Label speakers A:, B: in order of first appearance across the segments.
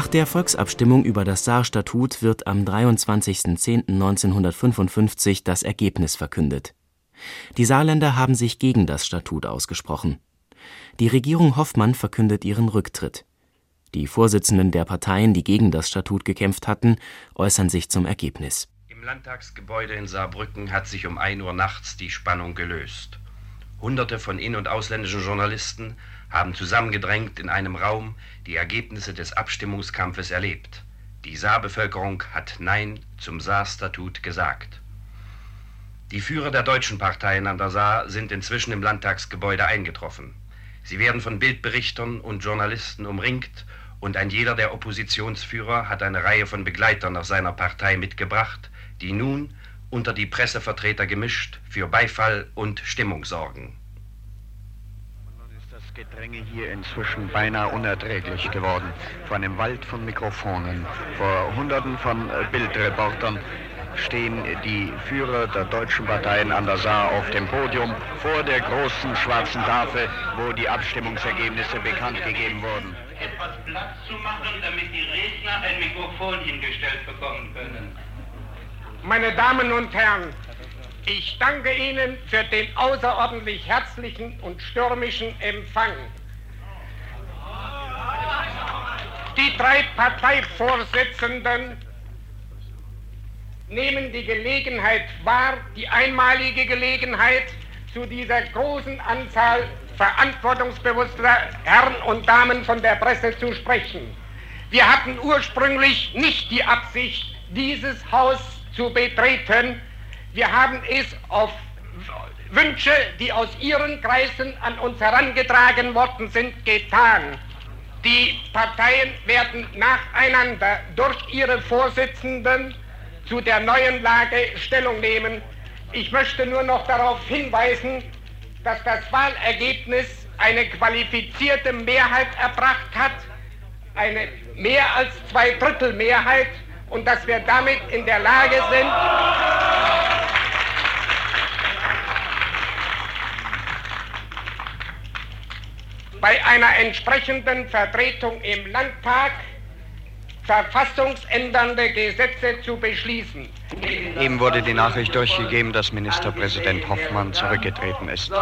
A: Nach der Volksabstimmung über das Saarstatut wird am 23.10.1955 das Ergebnis verkündet. Die Saarländer haben sich gegen das Statut ausgesprochen. Die Regierung Hoffmann verkündet ihren Rücktritt. Die Vorsitzenden der Parteien, die gegen das Statut gekämpft hatten, äußern sich zum Ergebnis.
B: Im Landtagsgebäude in Saarbrücken hat sich um 1 Uhr nachts die Spannung gelöst. Hunderte von in- und ausländischen Journalisten haben zusammengedrängt in einem Raum die Ergebnisse des Abstimmungskampfes erlebt. Die Saarbevölkerung hat Nein zum Saarstatut gesagt. Die Führer der deutschen Parteien an der Saar sind inzwischen im Landtagsgebäude eingetroffen. Sie werden von Bildberichtern und Journalisten umringt und ein jeder der Oppositionsführer hat eine Reihe von Begleitern aus seiner Partei mitgebracht, die nun, unter die Pressevertreter gemischt, für Beifall und Stimmung sorgen.
C: Nun ist das Gedränge hier inzwischen beinahe unerträglich geworden. Vor einem Wald von Mikrofonen, vor Hunderten von äh, Bildreportern stehen die Führer der deutschen Parteien an der Saar auf dem Podium vor der großen schwarzen Tafel, wo die Abstimmungsergebnisse bekannt gegeben wurden.
D: Etwas Platz zu machen, damit die Redner ein Mikrofon hingestellt bekommen können.
E: Meine Damen und Herren, ich danke Ihnen für den außerordentlich herzlichen und stürmischen Empfang. Die drei Parteivorsitzenden nehmen die Gelegenheit wahr, die einmalige Gelegenheit, zu dieser großen Anzahl verantwortungsbewusster Herren und Damen von der Presse zu sprechen. Wir hatten ursprünglich nicht die Absicht, dieses Haus zu betreten. Wir haben es auf Wünsche, die aus Ihren Kreisen an uns herangetragen worden sind, getan. Die Parteien werden nacheinander durch ihre Vorsitzenden zu der neuen Lage Stellung nehmen. Ich möchte nur noch darauf hinweisen, dass das Wahlergebnis eine qualifizierte Mehrheit erbracht hat, eine mehr als zwei Drittel Mehrheit und dass wir damit in der Lage sind, bei einer entsprechenden Vertretung im Landtag verfassungsändernde Gesetze zu beschließen.
C: Ihm wurde die Nachricht durchgegeben, dass Ministerpräsident Hoffmann zurückgetreten ist.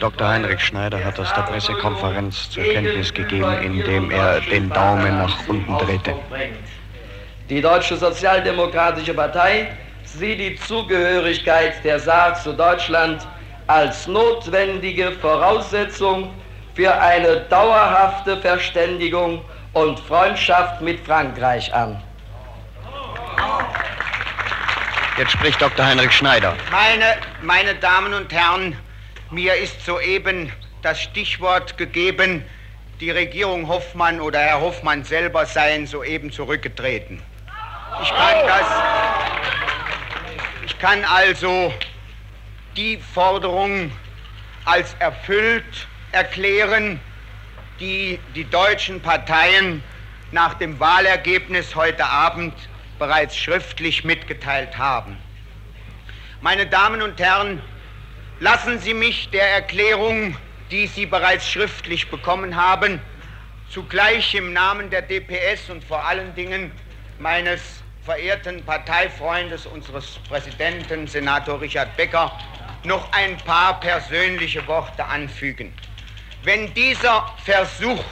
C: Dr. Heinrich Schneider hat das der Pressekonferenz zur Kenntnis gegeben, indem er den Daumen nach unten drehte.
F: Die Deutsche Sozialdemokratische Partei sieht die Zugehörigkeit der Saar zu Deutschland als notwendige Voraussetzung für eine dauerhafte Verständigung und Freundschaft mit Frankreich an.
C: Jetzt spricht Dr. Heinrich Schneider.
G: Meine, meine Damen und Herren, mir ist soeben das Stichwort gegeben, die Regierung Hoffmann oder Herr Hoffmann selber seien soeben zurückgetreten. Ich kann das, ich kann also die Forderung als erfüllt erklären, die die deutschen Parteien nach dem Wahlergebnis heute Abend bereits schriftlich mitgeteilt haben. Meine Damen und Herren, lassen Sie mich der Erklärung, die Sie bereits schriftlich bekommen haben, zugleich im Namen der DPS und vor allen Dingen meines verehrten Parteifreundes, unseres Präsidenten, Senator Richard Becker, noch ein paar persönliche Worte anfügen. Wenn dieser Versuch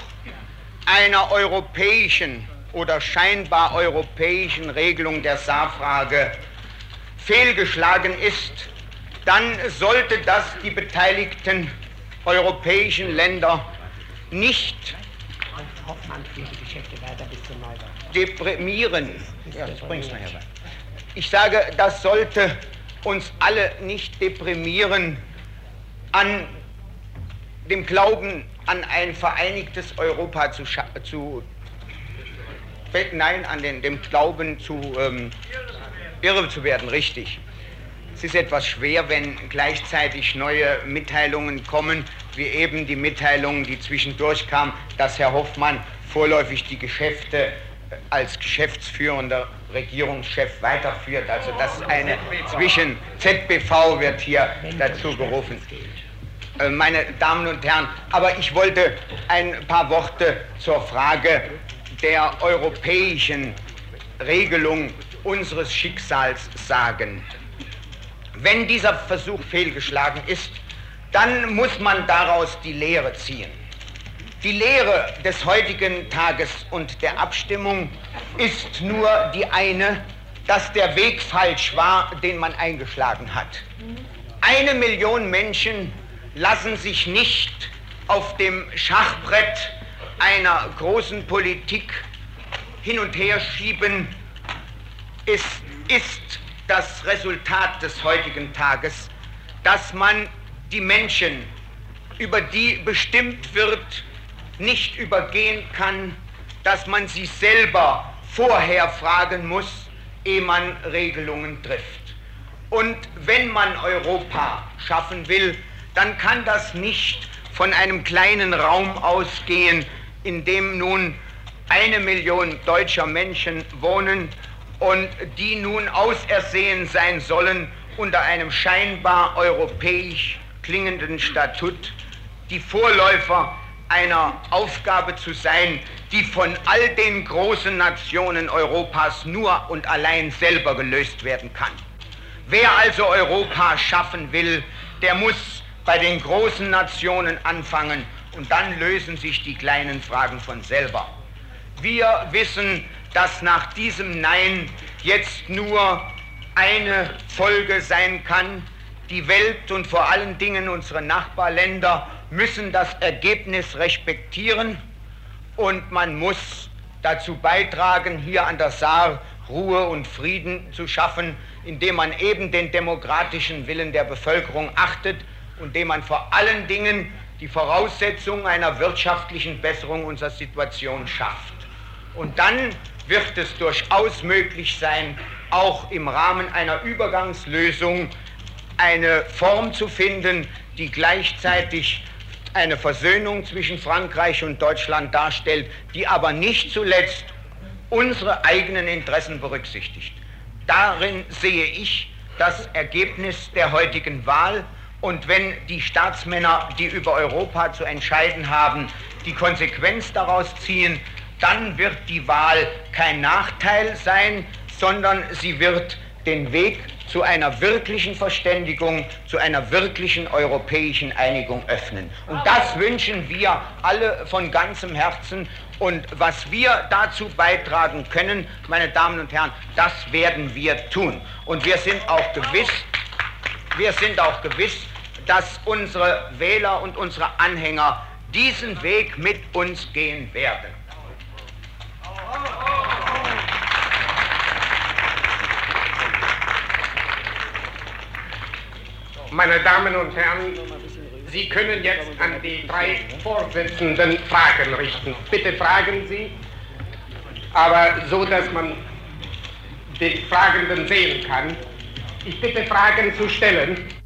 G: einer europäischen oder scheinbar europäischen Regelung der Saarfrage fehlgeschlagen ist, dann sollte das die beteiligten europäischen Länder nicht deprimieren. Ja, das bringst nachher bei. Ich sage, das sollte uns alle nicht deprimieren an dem Glauben an ein vereinigtes Europa zu, zu nein, an den, dem Glauben zu ähm, irre zu werden, richtig. Es ist etwas schwer, wenn gleichzeitig neue Mitteilungen kommen, wie eben die Mitteilung, die zwischendurch kam, dass Herr Hoffmann vorläufig die Geschäfte äh, als geschäftsführender Regierungschef weiterführt. Also das eine zwischen ZBV wird hier dazu gerufen. Äh, meine Damen und Herren, aber ich wollte ein paar Worte zur Frage der europäischen Regelung unseres Schicksals sagen. Wenn dieser Versuch fehlgeschlagen ist, dann muss man daraus die Lehre ziehen. Die Lehre des heutigen Tages und der Abstimmung ist nur die eine, dass der Weg falsch war, den man eingeschlagen hat. Eine Million Menschen lassen sich nicht auf dem Schachbrett einer großen Politik hin und her schieben. Es ist das Resultat des heutigen Tages, dass man die Menschen, über die bestimmt wird, nicht übergehen kann, dass man sie selber vorher fragen muss, ehe man Regelungen trifft. Und wenn man Europa schaffen will, dann kann das nicht von einem kleinen Raum ausgehen, in dem nun eine Million deutscher Menschen wohnen und die nun ausersehen sein sollen unter einem scheinbar europäisch klingenden Statut, die Vorläufer einer Aufgabe zu sein, die von all den großen Nationen Europas nur und allein selber gelöst werden kann. Wer also Europa schaffen will, der muss bei den großen Nationen anfangen und dann lösen sich die kleinen Fragen von selber. Wir wissen, dass nach diesem Nein jetzt nur eine Folge sein kann. Die Welt und vor allen Dingen unsere Nachbarländer müssen das Ergebnis respektieren und man muss dazu beitragen, hier an der Saar Ruhe und Frieden zu schaffen, indem man eben den demokratischen Willen der Bevölkerung achtet und indem man vor allen Dingen die Voraussetzungen einer wirtschaftlichen Besserung unserer Situation schafft. Und dann wird es durchaus möglich sein, auch im Rahmen einer Übergangslösung eine Form zu finden, die gleichzeitig eine Versöhnung zwischen Frankreich und Deutschland darstellt, die aber nicht zuletzt unsere eigenen Interessen berücksichtigt. Darin sehe ich das Ergebnis der heutigen Wahl und wenn die Staatsmänner, die über Europa zu entscheiden haben, die Konsequenz daraus ziehen, dann wird die Wahl kein Nachteil sein, sondern sie wird den Weg zu einer wirklichen Verständigung, zu einer wirklichen europäischen Einigung öffnen. Und das wünschen wir alle von ganzem Herzen. Und was wir dazu beitragen können, meine Damen und Herren, das werden wir tun. Und wir sind auch gewiss, wir sind auch gewiss, dass unsere Wähler und unsere Anhänger diesen Weg mit uns gehen werden.
E: Meine Damen und Herren, Sie können jetzt an die drei Vorsitzenden Fragen richten. Bitte fragen Sie, aber so, dass man den Fragenden sehen kann. Ich bitte Fragen zu stellen.